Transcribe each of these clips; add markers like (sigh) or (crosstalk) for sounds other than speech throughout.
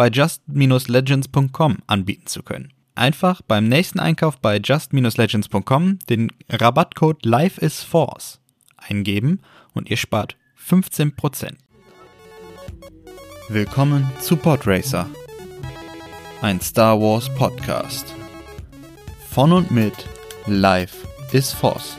bei just-legends.com anbieten zu können. Einfach beim nächsten Einkauf bei just-legends.com den Rabattcode LifeIsForce eingeben und ihr spart 15%. Willkommen zu Podracer, ein Star Wars Podcast. Von und mit Life is Force.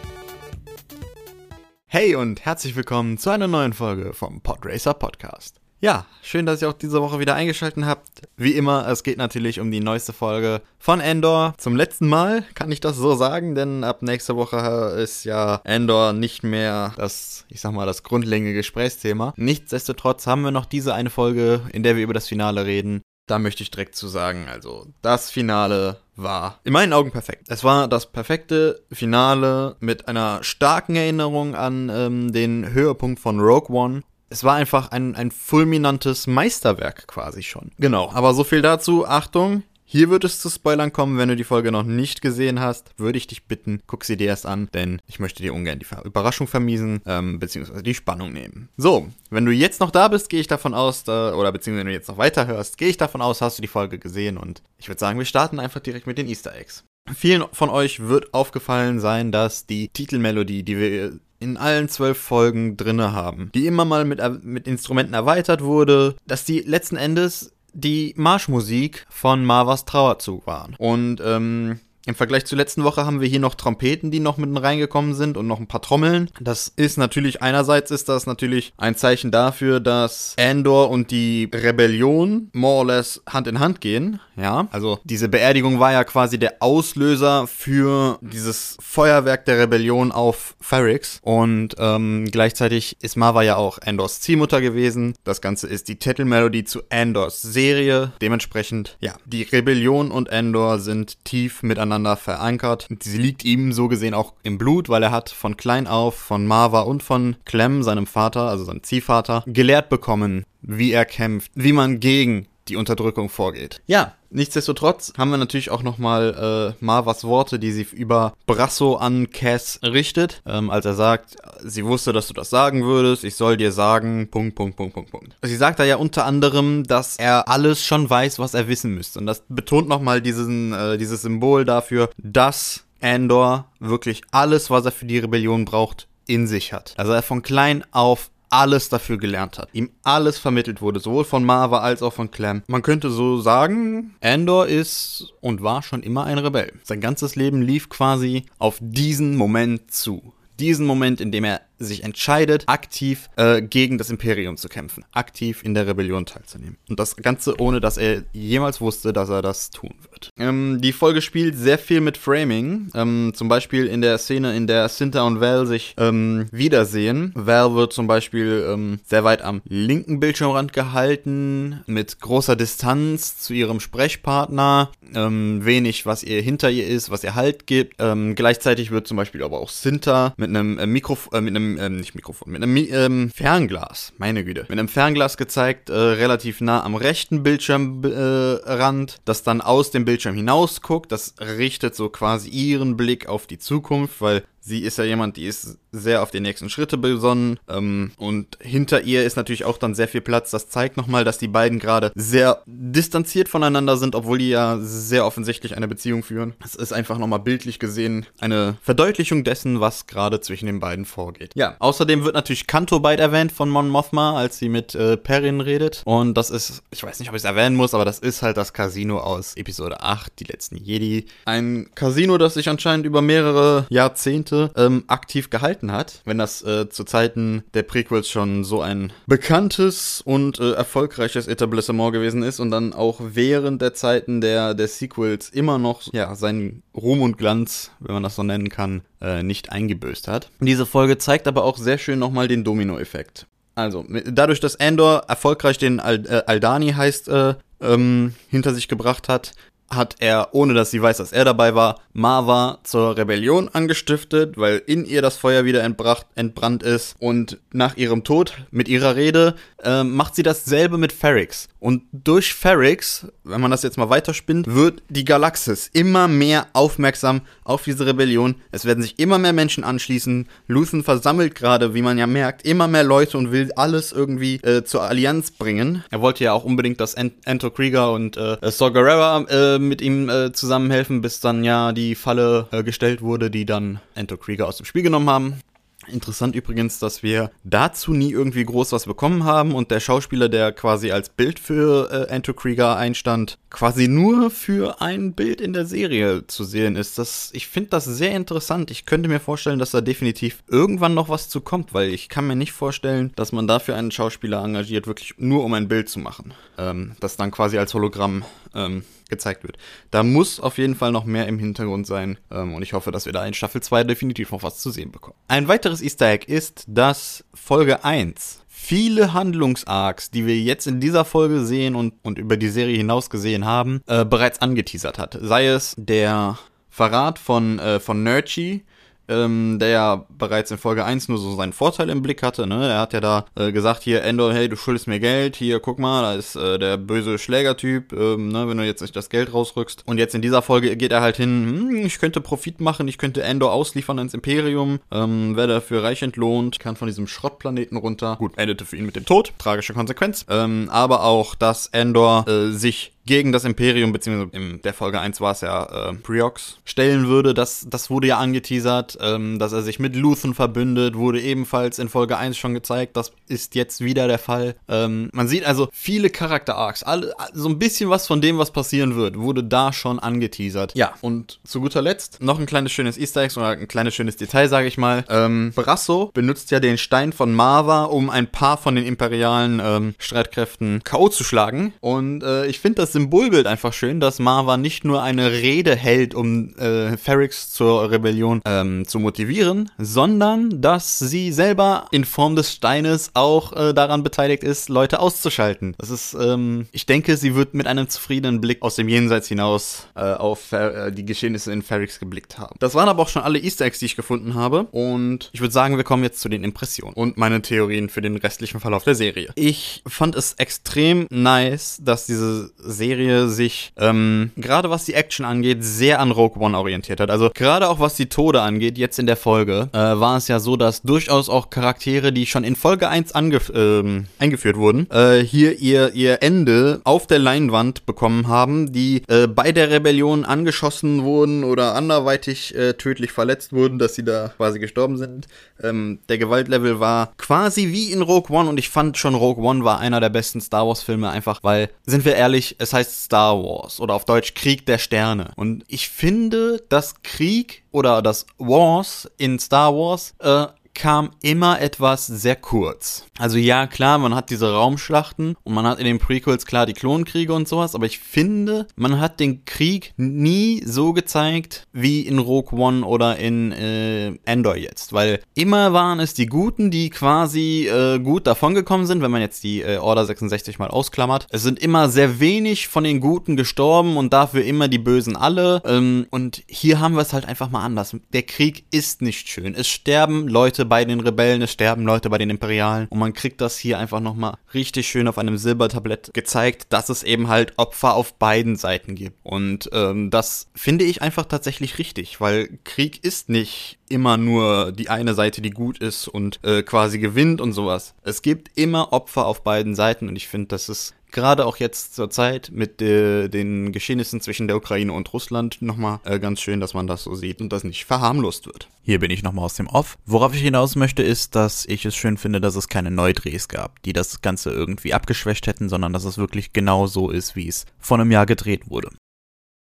Hey und herzlich willkommen zu einer neuen Folge vom Podracer Podcast. Ja, schön, dass ihr auch diese Woche wieder eingeschaltet habt. Wie immer, es geht natürlich um die neueste Folge von Endor. Zum letzten Mal kann ich das so sagen, denn ab nächster Woche ist ja Endor nicht mehr das, ich sag mal, das grundlegende Gesprächsthema. Nichtsdestotrotz haben wir noch diese eine Folge, in der wir über das Finale reden. Da möchte ich direkt zu sagen, also das Finale war in meinen Augen perfekt. Es war das perfekte Finale mit einer starken Erinnerung an ähm, den Höhepunkt von Rogue One es war einfach ein, ein fulminantes Meisterwerk quasi schon. Genau, aber so viel dazu. Achtung, hier wird es zu Spoilern kommen. Wenn du die Folge noch nicht gesehen hast, würde ich dich bitten, guck sie dir erst an, denn ich möchte dir ungern die Überraschung vermiesen, ähm, beziehungsweise die Spannung nehmen. So, wenn du jetzt noch da bist, gehe ich davon aus, da, oder beziehungsweise wenn du jetzt noch weiterhörst, gehe ich davon aus, hast du die Folge gesehen und ich würde sagen, wir starten einfach direkt mit den Easter Eggs. Vielen von euch wird aufgefallen sein, dass die Titelmelodie, die wir in allen zwölf Folgen drinne haben, die immer mal mit, mit Instrumenten erweitert wurde, dass die letzten Endes die Marschmusik von Marvas Trauerzug waren. Und ähm, im Vergleich zur letzten Woche haben wir hier noch Trompeten, die noch mitten reingekommen sind und noch ein paar Trommeln. Das ist natürlich, einerseits ist das natürlich ein Zeichen dafür, dass Andor und die Rebellion more or less Hand in Hand gehen. Ja, also diese Beerdigung war ja quasi der Auslöser für dieses Feuerwerk der Rebellion auf Ferrix. Und ähm, gleichzeitig ist Mava ja auch Andors Ziehmutter gewesen. Das Ganze ist die Titelmelodie zu Andors Serie. Dementsprechend, ja, die Rebellion und Andor sind tief miteinander miteinander verankert. Sie liegt ihm so gesehen auch im Blut, weil er hat von klein auf von Marva und von Clem, seinem Vater, also seinem Ziehvater, gelehrt bekommen, wie er kämpft, wie man gegen die Unterdrückung vorgeht. Ja, nichtsdestotrotz haben wir natürlich auch nochmal äh, Marvas Worte, die sie über Brasso an Cass richtet, ähm, als er sagt, sie wusste, dass du das sagen würdest, ich soll dir sagen, Punkt, Punkt, Punkt, Punkt, Punkt. Sie sagt da ja unter anderem, dass er alles schon weiß, was er wissen müsste. Und das betont nochmal diesen, äh, dieses Symbol dafür, dass Andor wirklich alles, was er für die Rebellion braucht, in sich hat. Also er von klein auf alles dafür gelernt hat. Ihm alles vermittelt wurde, sowohl von Marva als auch von Clem. Man könnte so sagen, Andor ist und war schon immer ein Rebell. Sein ganzes Leben lief quasi auf diesen Moment zu. Diesen Moment, in dem er sich entscheidet, aktiv äh, gegen das Imperium zu kämpfen, aktiv in der Rebellion teilzunehmen. Und das Ganze ohne, dass er jemals wusste, dass er das tun wird. Ähm, die Folge spielt sehr viel mit Framing, ähm, zum Beispiel in der Szene, in der Cinta und Val sich ähm, wiedersehen. Val wird zum Beispiel ähm, sehr weit am linken Bildschirmrand gehalten, mit großer Distanz zu ihrem Sprechpartner, ähm, wenig, was ihr hinter ihr ist, was ihr Halt gibt. Ähm, gleichzeitig wird zum Beispiel aber auch Cinta mit einem äh, Mikrofon, äh, mit einem ähm, nicht Mikrofon, mit einem ähm, Fernglas, meine Güte, mit einem Fernglas gezeigt, äh, relativ nah am rechten Bildschirmrand, äh, das dann aus dem Bildschirm hinaus guckt. Das richtet so quasi ihren Blick auf die Zukunft, weil sie ist ja jemand, die ist sehr auf die nächsten Schritte besonnen. Ähm, und hinter ihr ist natürlich auch dann sehr viel Platz. Das zeigt nochmal, dass die beiden gerade sehr distanziert voneinander sind, obwohl die ja sehr offensichtlich eine Beziehung führen. Es ist einfach nochmal bildlich gesehen eine Verdeutlichung dessen, was gerade zwischen den beiden vorgeht. Ja, außerdem wird natürlich Kanto bald erwähnt von Mon Mothma, als sie mit äh, Perrin redet. Und das ist, ich weiß nicht, ob ich es erwähnen muss, aber das ist halt das Casino aus Episode 8, die letzten Jedi. Ein Casino, das sich anscheinend über mehrere Jahrzehnte ähm, aktiv gehalten hat, wenn das äh, zu Zeiten der Prequels schon so ein bekanntes und äh, erfolgreiches Etablissement gewesen ist und dann auch während der Zeiten der, der Sequels immer noch ja, seinen Ruhm und Glanz, wenn man das so nennen kann, äh, nicht eingebüßt hat. Diese Folge zeigt aber auch sehr schön nochmal den Domino-Effekt. Also, dadurch, dass Andor erfolgreich den äh, Aldani heißt, äh, ähm, hinter sich gebracht hat, hat er, ohne dass sie weiß, dass er dabei war, Marva zur Rebellion angestiftet, weil in ihr das Feuer wieder entbracht, entbrannt ist. Und nach ihrem Tod, mit ihrer Rede, äh, macht sie dasselbe mit Ferrix. Und durch Ferrix, wenn man das jetzt mal weiterspinnt, wird die Galaxis immer mehr aufmerksam auf diese Rebellion. Es werden sich immer mehr Menschen anschließen. Luthen versammelt gerade, wie man ja merkt, immer mehr Leute und will alles irgendwie äh, zur Allianz bringen. Er wollte ja auch unbedingt, dass Ant Anto Krieger und äh, Saw Gerrera äh, mit ihm äh, zusammenhelfen, bis dann ja die Falle äh, gestellt wurde, die dann Anto Krieger aus dem Spiel genommen haben. Interessant übrigens, dass wir dazu nie irgendwie groß was bekommen haben und der Schauspieler, der quasi als Bild für äh, Anto Krieger einstand, quasi nur für ein Bild in der Serie zu sehen ist. Das, ich finde das sehr interessant. Ich könnte mir vorstellen, dass da definitiv irgendwann noch was zu kommt, weil ich kann mir nicht vorstellen, dass man dafür einen Schauspieler engagiert, wirklich nur um ein Bild zu machen. Ähm, das dann quasi als Hologramm ähm, gezeigt wird. Da muss auf jeden Fall noch mehr im Hintergrund sein ähm, und ich hoffe, dass wir da in Staffel 2 definitiv noch was zu sehen bekommen. Ein weiteres Easter Egg ist, dass Folge 1 viele Handlungsarcs, die wir jetzt in dieser Folge sehen und, und über die Serie hinaus gesehen haben, äh, bereits angeteasert hat. Sei es der Verrat von, äh, von Nurchi, ähm, der ja bereits in Folge 1 nur so seinen Vorteil im Blick hatte. Ne? Er hat ja da äh, gesagt, hier Endor, hey, du schuldest mir Geld, hier guck mal, da ist äh, der böse Schlägertyp, ähm, ne, wenn du jetzt nicht das Geld rausrückst. Und jetzt in dieser Folge geht er halt hin, hm, ich könnte Profit machen, ich könnte Endor ausliefern ins Imperium, ähm, werde dafür reich entlohnt, kann von diesem Schrottplaneten runter. Gut, endete für ihn mit dem Tod, tragische Konsequenz. Ähm, aber auch, dass Endor äh, sich gegen das Imperium, beziehungsweise in der Folge 1 war es ja äh, Briox, stellen würde. Das, das wurde ja angeteasert, ähm, dass er sich mit Luthen verbündet, wurde ebenfalls in Folge 1 schon gezeigt. Das ist jetzt wieder der Fall. Ähm, man sieht also viele Charakter-Arcs, alle, so ein bisschen was von dem, was passieren wird, wurde da schon angeteasert. Ja, und zu guter Letzt noch ein kleines schönes Easter Egg oder ein kleines schönes Detail, sage ich mal. Ähm, Brasso benutzt ja den Stein von Marva, um ein paar von den imperialen ähm, Streitkräften K.O. zu schlagen. Und äh, ich finde das das Symbolbild einfach schön, dass Marva nicht nur eine Rede hält, um äh, Ferrix zur Rebellion ähm, zu motivieren, sondern dass sie selber in Form des Steines auch äh, daran beteiligt ist, Leute auszuschalten. Das ist, ähm, ich denke, sie wird mit einem zufriedenen Blick aus dem Jenseits hinaus äh, auf äh, die Geschehnisse in Ferrix geblickt haben. Das waren aber auch schon alle Easter Eggs, die ich gefunden habe. Und ich würde sagen, wir kommen jetzt zu den Impressionen und meine Theorien für den restlichen Verlauf der Serie. Ich fand es extrem nice, dass diese Serie Serie sich, ähm, gerade was die Action angeht, sehr an Rogue One orientiert hat. Also gerade auch was die Tode angeht, jetzt in der Folge, äh, war es ja so, dass durchaus auch Charaktere, die schon in Folge 1 ähm, eingeführt wurden, äh, hier ihr, ihr Ende auf der Leinwand bekommen haben, die äh, bei der Rebellion angeschossen wurden oder anderweitig äh, tödlich verletzt wurden, dass sie da quasi gestorben sind. Ähm, der Gewaltlevel war quasi wie in Rogue One und ich fand schon Rogue One war einer der besten Star Wars Filme einfach, weil, sind wir ehrlich, es heißt Star Wars oder auf Deutsch Krieg der Sterne. Und ich finde, dass Krieg oder das Wars in Star Wars äh, kam immer etwas sehr kurz. Also ja, klar, man hat diese Raumschlachten und man hat in den Prequels klar die Klonkriege und sowas, aber ich finde, man hat den Krieg nie so gezeigt wie in Rogue One oder in äh, Endor jetzt, weil immer waren es die Guten, die quasi äh, gut davongekommen sind, wenn man jetzt die äh, Order 66 mal ausklammert. Es sind immer sehr wenig von den Guten gestorben und dafür immer die Bösen alle. Ähm, und hier haben wir es halt einfach mal anders. Der Krieg ist nicht schön. Es sterben Leute Leute bei den Rebellen, es sterben Leute bei den Imperialen. Und man kriegt das hier einfach nochmal richtig schön auf einem Silbertablett gezeigt, dass es eben halt Opfer auf beiden Seiten gibt. Und ähm, das finde ich einfach tatsächlich richtig, weil Krieg ist nicht immer nur die eine Seite, die gut ist und äh, quasi gewinnt und sowas. Es gibt immer Opfer auf beiden Seiten und ich finde, das ist gerade auch jetzt zur Zeit mit äh, den Geschehnissen zwischen der Ukraine und Russland nochmal äh, ganz schön, dass man das so sieht und das nicht verharmlost wird. Hier bin ich nochmal aus dem Off. Worauf ich hinaus möchte, ist, dass ich es schön finde, dass es keine Neudrehs gab, die das Ganze irgendwie abgeschwächt hätten, sondern dass es wirklich genau so ist, wie es vor einem Jahr gedreht wurde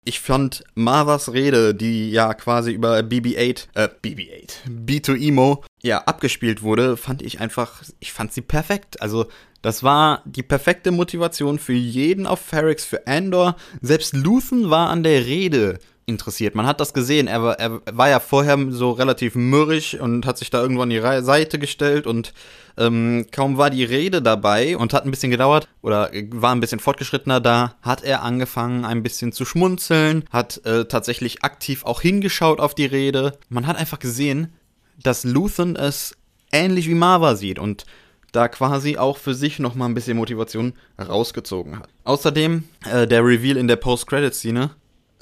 ich fand Marvas Rede, die ja quasi über BB-8, äh, BB-8, B2Emo, ja, abgespielt wurde, fand ich einfach, ich fand sie perfekt. Also, das war die perfekte Motivation für jeden auf Ferrix, für Andor. Selbst Luthen war an der Rede interessiert. Man hat das gesehen. Er war, er war ja vorher so relativ mürrisch und hat sich da irgendwo an die Seite gestellt und ähm, kaum war die Rede dabei und hat ein bisschen gedauert oder war ein bisschen fortgeschrittener, da hat er angefangen ein bisschen zu schmunzeln, hat äh, tatsächlich aktiv auch hingeschaut auf die Rede. Man hat einfach gesehen, dass Luthen es ähnlich wie Marva sieht und da quasi auch für sich nochmal ein bisschen Motivation rausgezogen hat. Außerdem äh, der Reveal in der Post-Credit-Szene,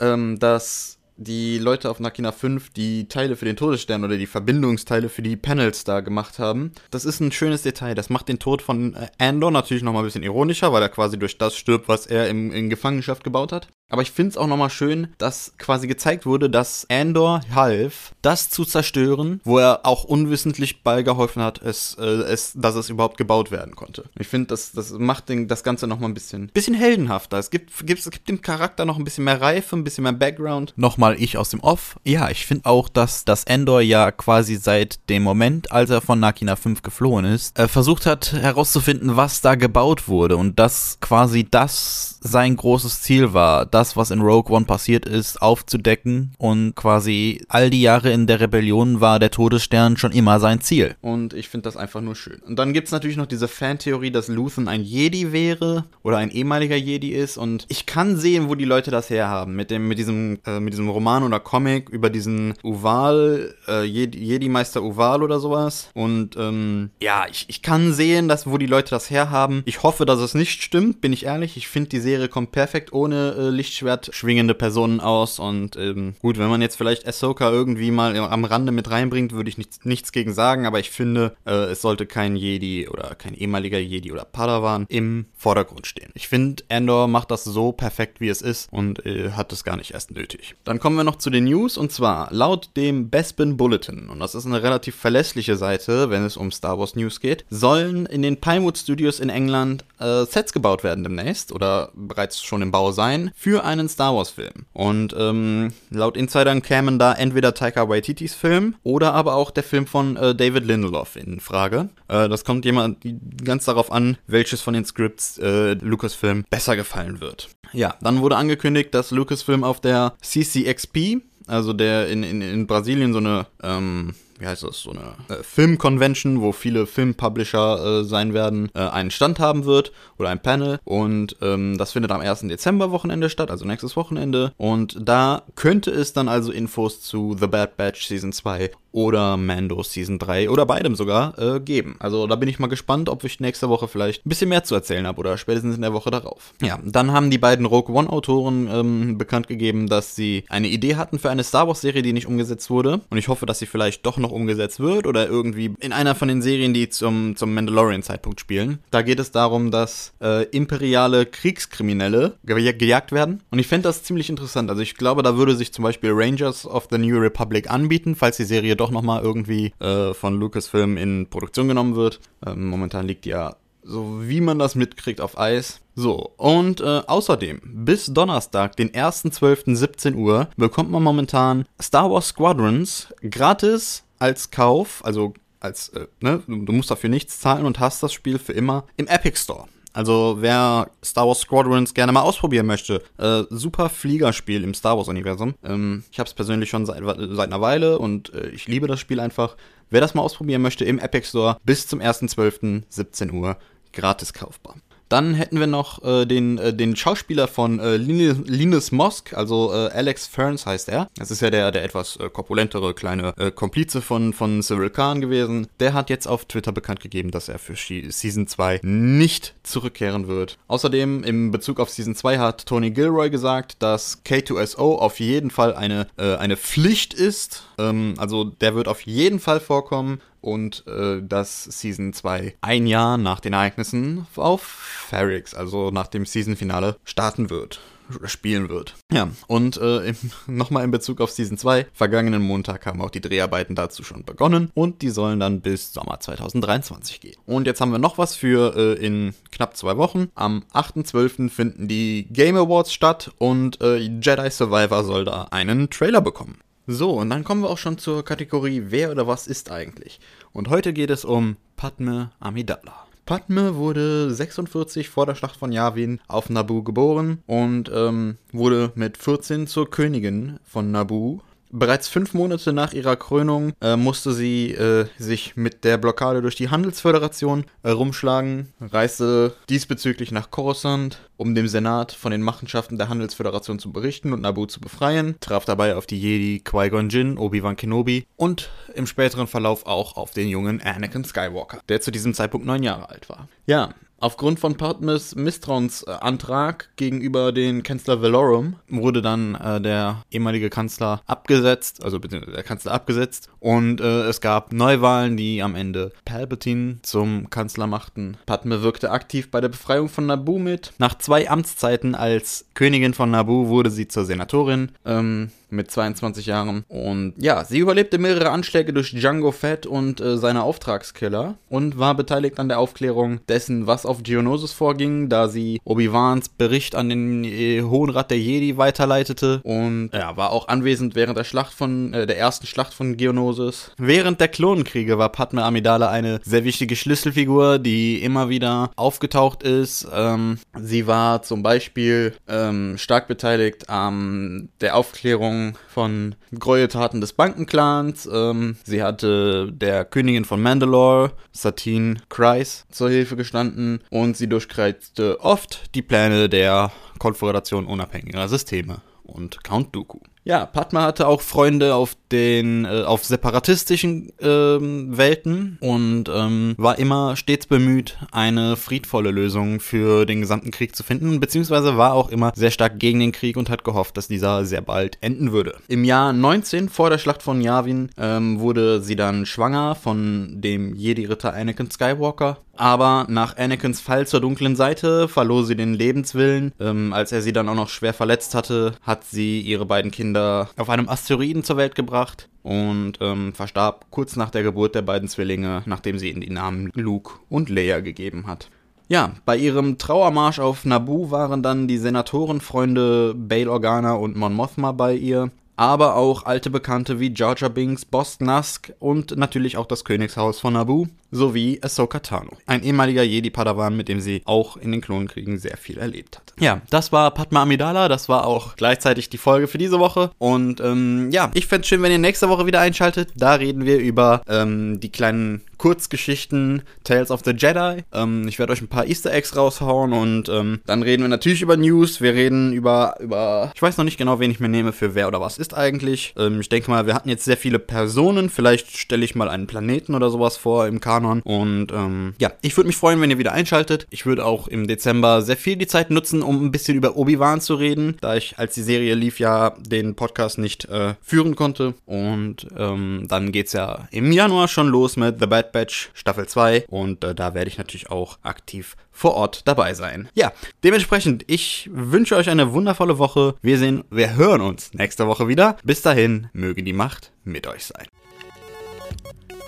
ähm, dass die Leute auf Nakina 5 die Teile für den Todesstern oder die Verbindungsteile für die Panels da gemacht haben. Das ist ein schönes Detail. Das macht den Tod von äh, Andor natürlich nochmal ein bisschen ironischer, weil er quasi durch das stirbt, was er im, in Gefangenschaft gebaut hat. Aber ich finde es auch nochmal schön, dass quasi gezeigt wurde, dass Andor half, das zu zerstören, wo er auch unwissentlich beigeholfen hat, es, äh, es, dass es überhaupt gebaut werden konnte. Ich finde, das, das macht den, das Ganze nochmal ein bisschen, bisschen heldenhafter. Es gibt, gibt, es gibt dem Charakter noch ein bisschen mehr Reife, ein bisschen mehr Background. Nochmal ich aus dem Off. Ja, ich finde auch, dass, dass Andor ja quasi seit dem Moment, als er von Nakina 5 geflohen ist, äh, versucht hat herauszufinden, was da gebaut wurde und dass quasi das sein großes Ziel war das, was in Rogue One passiert ist, aufzudecken und quasi all die Jahre in der Rebellion war der Todesstern schon immer sein Ziel. Und ich finde das einfach nur schön. Und dann gibt es natürlich noch diese Fantheorie, dass Luthen ein Jedi wäre oder ein ehemaliger Jedi ist und ich kann sehen, wo die Leute das herhaben. Mit dem, mit diesem, äh, mit diesem Roman oder Comic über diesen Uval, äh, Jedi-Meister Uval oder sowas. Und ähm, ja, ich, ich kann sehen, dass, wo die Leute das herhaben. Ich hoffe, dass es nicht stimmt, bin ich ehrlich. Ich finde, die Serie kommt perfekt ohne äh, Lichtschwert schwingende Personen aus. Und ähm, gut, wenn man jetzt vielleicht Ahsoka irgendwie mal am Rande mit reinbringt, würde ich nichts, nichts gegen sagen. Aber ich finde, äh, es sollte kein Jedi oder kein ehemaliger Jedi oder Padawan im Vordergrund stehen. Ich finde, Andor macht das so perfekt, wie es ist und äh, hat es gar nicht erst nötig. Dann kommen wir noch zu den News und zwar laut dem Bespin Bulletin, und das ist eine relativ verlässliche Seite, wenn es um Star Wars News geht, sollen in den Pinewood Studios in England äh, Sets gebaut werden demnächst oder bereits schon im Bau sein für einen Star Wars Film. Und ähm, laut Insidern kämen da entweder Taika Waititis Film oder aber auch der Film von äh, David Lindelof in Frage. Äh, das kommt jemand ganz darauf an, welches von den Scripts äh, Lucasfilm besser gefallen wird. Ja, dann wurde angekündigt, dass Lucasfilm auf der CCXP also der in, in, in Brasilien so eine ähm, wie heißt das, so eine äh, Film-Convention, wo viele Film-Publisher äh, sein werden, äh, einen Stand haben wird oder ein Panel. Und ähm, das findet am 1. Dezember-Wochenende statt, also nächstes Wochenende. Und da könnte es dann also Infos zu The Bad Batch Season 2 oder Mando Season 3 oder beidem sogar äh, geben. Also da bin ich mal gespannt, ob ich nächste Woche vielleicht ein bisschen mehr zu erzählen habe oder spätestens in der Woche darauf. Ja, dann haben die beiden Rogue One Autoren ähm, bekannt gegeben, dass sie eine Idee hatten für eine Star Wars Serie, die nicht umgesetzt wurde. Und ich hoffe, dass sie vielleicht doch noch umgesetzt wird oder irgendwie in einer von den Serien, die zum, zum Mandalorian-Zeitpunkt spielen. Da geht es darum, dass äh, imperiale Kriegskriminelle ge gejagt werden. Und ich fände das ziemlich interessant. Also ich glaube, da würde sich zum Beispiel Rangers of the New Republic anbieten, falls die Serie doch doch nochmal irgendwie äh, von Lucasfilm in Produktion genommen wird. Ähm, momentan liegt ja so wie man das mitkriegt auf Eis. So, und äh, außerdem, bis Donnerstag, den 1.12.17 Uhr, bekommt man momentan Star Wars Squadrons gratis als Kauf, also als, äh, ne, du musst dafür nichts zahlen und hast das Spiel für immer im Epic Store. Also wer Star Wars Squadrons gerne mal ausprobieren möchte, äh, super Fliegerspiel im Star Wars Universum. Ähm, ich habe es persönlich schon seit, seit einer Weile und äh, ich liebe das Spiel einfach. Wer das mal ausprobieren möchte im Epic Store bis zum 1.12. 17 Uhr gratis kaufbar. Dann hätten wir noch äh, den, äh, den Schauspieler von äh, Linus Mosk, also äh, Alex Ferns heißt er. Das ist ja der, der etwas äh, korpulentere kleine äh, Komplize von, von Cyril Khan gewesen. Der hat jetzt auf Twitter bekannt gegeben, dass er für Season 2 nicht zurückkehren wird. Außerdem im Bezug auf Season 2 hat Tony Gilroy gesagt, dass K2SO auf jeden Fall eine, eine Pflicht ist. Ähm, also der wird auf jeden Fall vorkommen und äh, dass Season 2 ein Jahr nach den Ereignissen auf Ferrix, also nach dem Season-Finale, starten wird spielen wird. Ja, und äh, (laughs) nochmal in Bezug auf Season 2, vergangenen Montag haben auch die Dreharbeiten dazu schon begonnen und die sollen dann bis Sommer 2023 gehen. Und jetzt haben wir noch was für äh, in knapp zwei Wochen. Am 8.12. finden die Game Awards statt und äh, Jedi Survivor soll da einen Trailer bekommen. So, und dann kommen wir auch schon zur Kategorie Wer oder was ist eigentlich? Und heute geht es um Padme Amidala. Padme wurde 46 vor der Schlacht von Yavin auf Naboo geboren und ähm, wurde mit 14 zur Königin von Naboo. Bereits fünf Monate nach ihrer Krönung äh, musste sie äh, sich mit der Blockade durch die Handelsföderation äh, rumschlagen, reiste diesbezüglich nach Coruscant, um dem Senat von den Machenschaften der Handelsföderation zu berichten und Naboo zu befreien, traf dabei auf die Jedi Qui-Gon Jinn, Obi-Wan Kenobi und im späteren Verlauf auch auf den jungen Anakin Skywalker, der zu diesem Zeitpunkt neun Jahre alt war. Ja, Aufgrund von Padmes Misstrauensantrag gegenüber den Kanzler Valorum wurde dann äh, der ehemalige Kanzler abgesetzt, also der Kanzler abgesetzt und äh, es gab Neuwahlen, die am Ende Palpatine zum Kanzler machten. Padme wirkte aktiv bei der Befreiung von Naboo mit. Nach zwei Amtszeiten als Königin von Naboo wurde sie zur Senatorin. Ähm, mit 22 Jahren. Und ja, sie überlebte mehrere Anschläge durch Django Fett und äh, seine Auftragskiller und war beteiligt an der Aufklärung dessen, was auf Geonosis vorging, da sie Obi-Wans Bericht an den äh, Hohen Rat der Jedi weiterleitete und ja, war auch anwesend während der Schlacht von äh, der ersten Schlacht von Geonosis. Während der Klonenkriege war Padme Amidala eine sehr wichtige Schlüsselfigur, die immer wieder aufgetaucht ist. Ähm, sie war zum Beispiel ähm, stark beteiligt an der Aufklärung von Gräueltaten des Bankenclans. Ähm, sie hatte der Königin von Mandalore, Satine Kryze, zur Hilfe gestanden und sie durchkreuzte oft die Pläne der Konföderation unabhängiger Systeme und Count Dooku. Ja, Padma hatte auch Freunde auf den, äh, auf separatistischen ähm, Welten und ähm, war immer stets bemüht, eine friedvolle Lösung für den gesamten Krieg zu finden, beziehungsweise war auch immer sehr stark gegen den Krieg und hat gehofft, dass dieser sehr bald enden würde. Im Jahr 19 vor der Schlacht von Yavin ähm, wurde sie dann schwanger von dem Jedi-Ritter Anakin Skywalker aber nach Anakins Fall zur dunklen Seite verlor sie den Lebenswillen. Ähm, als er sie dann auch noch schwer verletzt hatte, hat sie ihre beiden Kinder auf einem Asteroiden zur Welt gebracht und ähm, verstarb kurz nach der Geburt der beiden Zwillinge, nachdem sie ihnen die Namen Luke und Leia gegeben hat. Ja, bei ihrem Trauermarsch auf Naboo waren dann die Senatorenfreunde Bail Organa und Mon Mothma bei ihr aber auch alte Bekannte wie Jar Jar Binks, Boss Nask und natürlich auch das Königshaus von Naboo sowie Ahsoka Tano, ein ehemaliger Jedi-Padawan, mit dem sie auch in den Klonkriegen sehr viel erlebt hat. Ja, das war Padma Amidala, das war auch gleichzeitig die Folge für diese Woche und ähm, ja, ich fände es schön, wenn ihr nächste Woche wieder einschaltet. Da reden wir über ähm, die kleinen Kurzgeschichten Tales of the Jedi. Ähm, ich werde euch ein paar Easter Eggs raushauen und ähm, dann reden wir natürlich über News. Wir reden über, über, ich weiß noch nicht genau, wen ich mir nehme für wer oder was ist eigentlich. Ähm, ich denke mal, wir hatten jetzt sehr viele Personen. Vielleicht stelle ich mal einen Planeten oder sowas vor im Kanon. Und ähm, ja, ich würde mich freuen, wenn ihr wieder einschaltet. Ich würde auch im Dezember sehr viel die Zeit nutzen, um ein bisschen über Obi-Wan zu reden, da ich, als die Serie lief, ja den Podcast nicht äh, führen konnte. Und ähm, dann geht's ja im Januar schon los mit The Bad Batch Staffel 2 und äh, da werde ich natürlich auch aktiv vor Ort dabei sein. Ja, dementsprechend, ich wünsche euch eine wundervolle Woche. Wir sehen, wir hören uns nächste Woche wieder. Bis dahin, möge die Macht mit euch sein.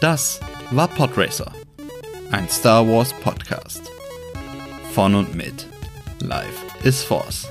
Das war Podracer, ein Star Wars Podcast. Von und mit Life is Force.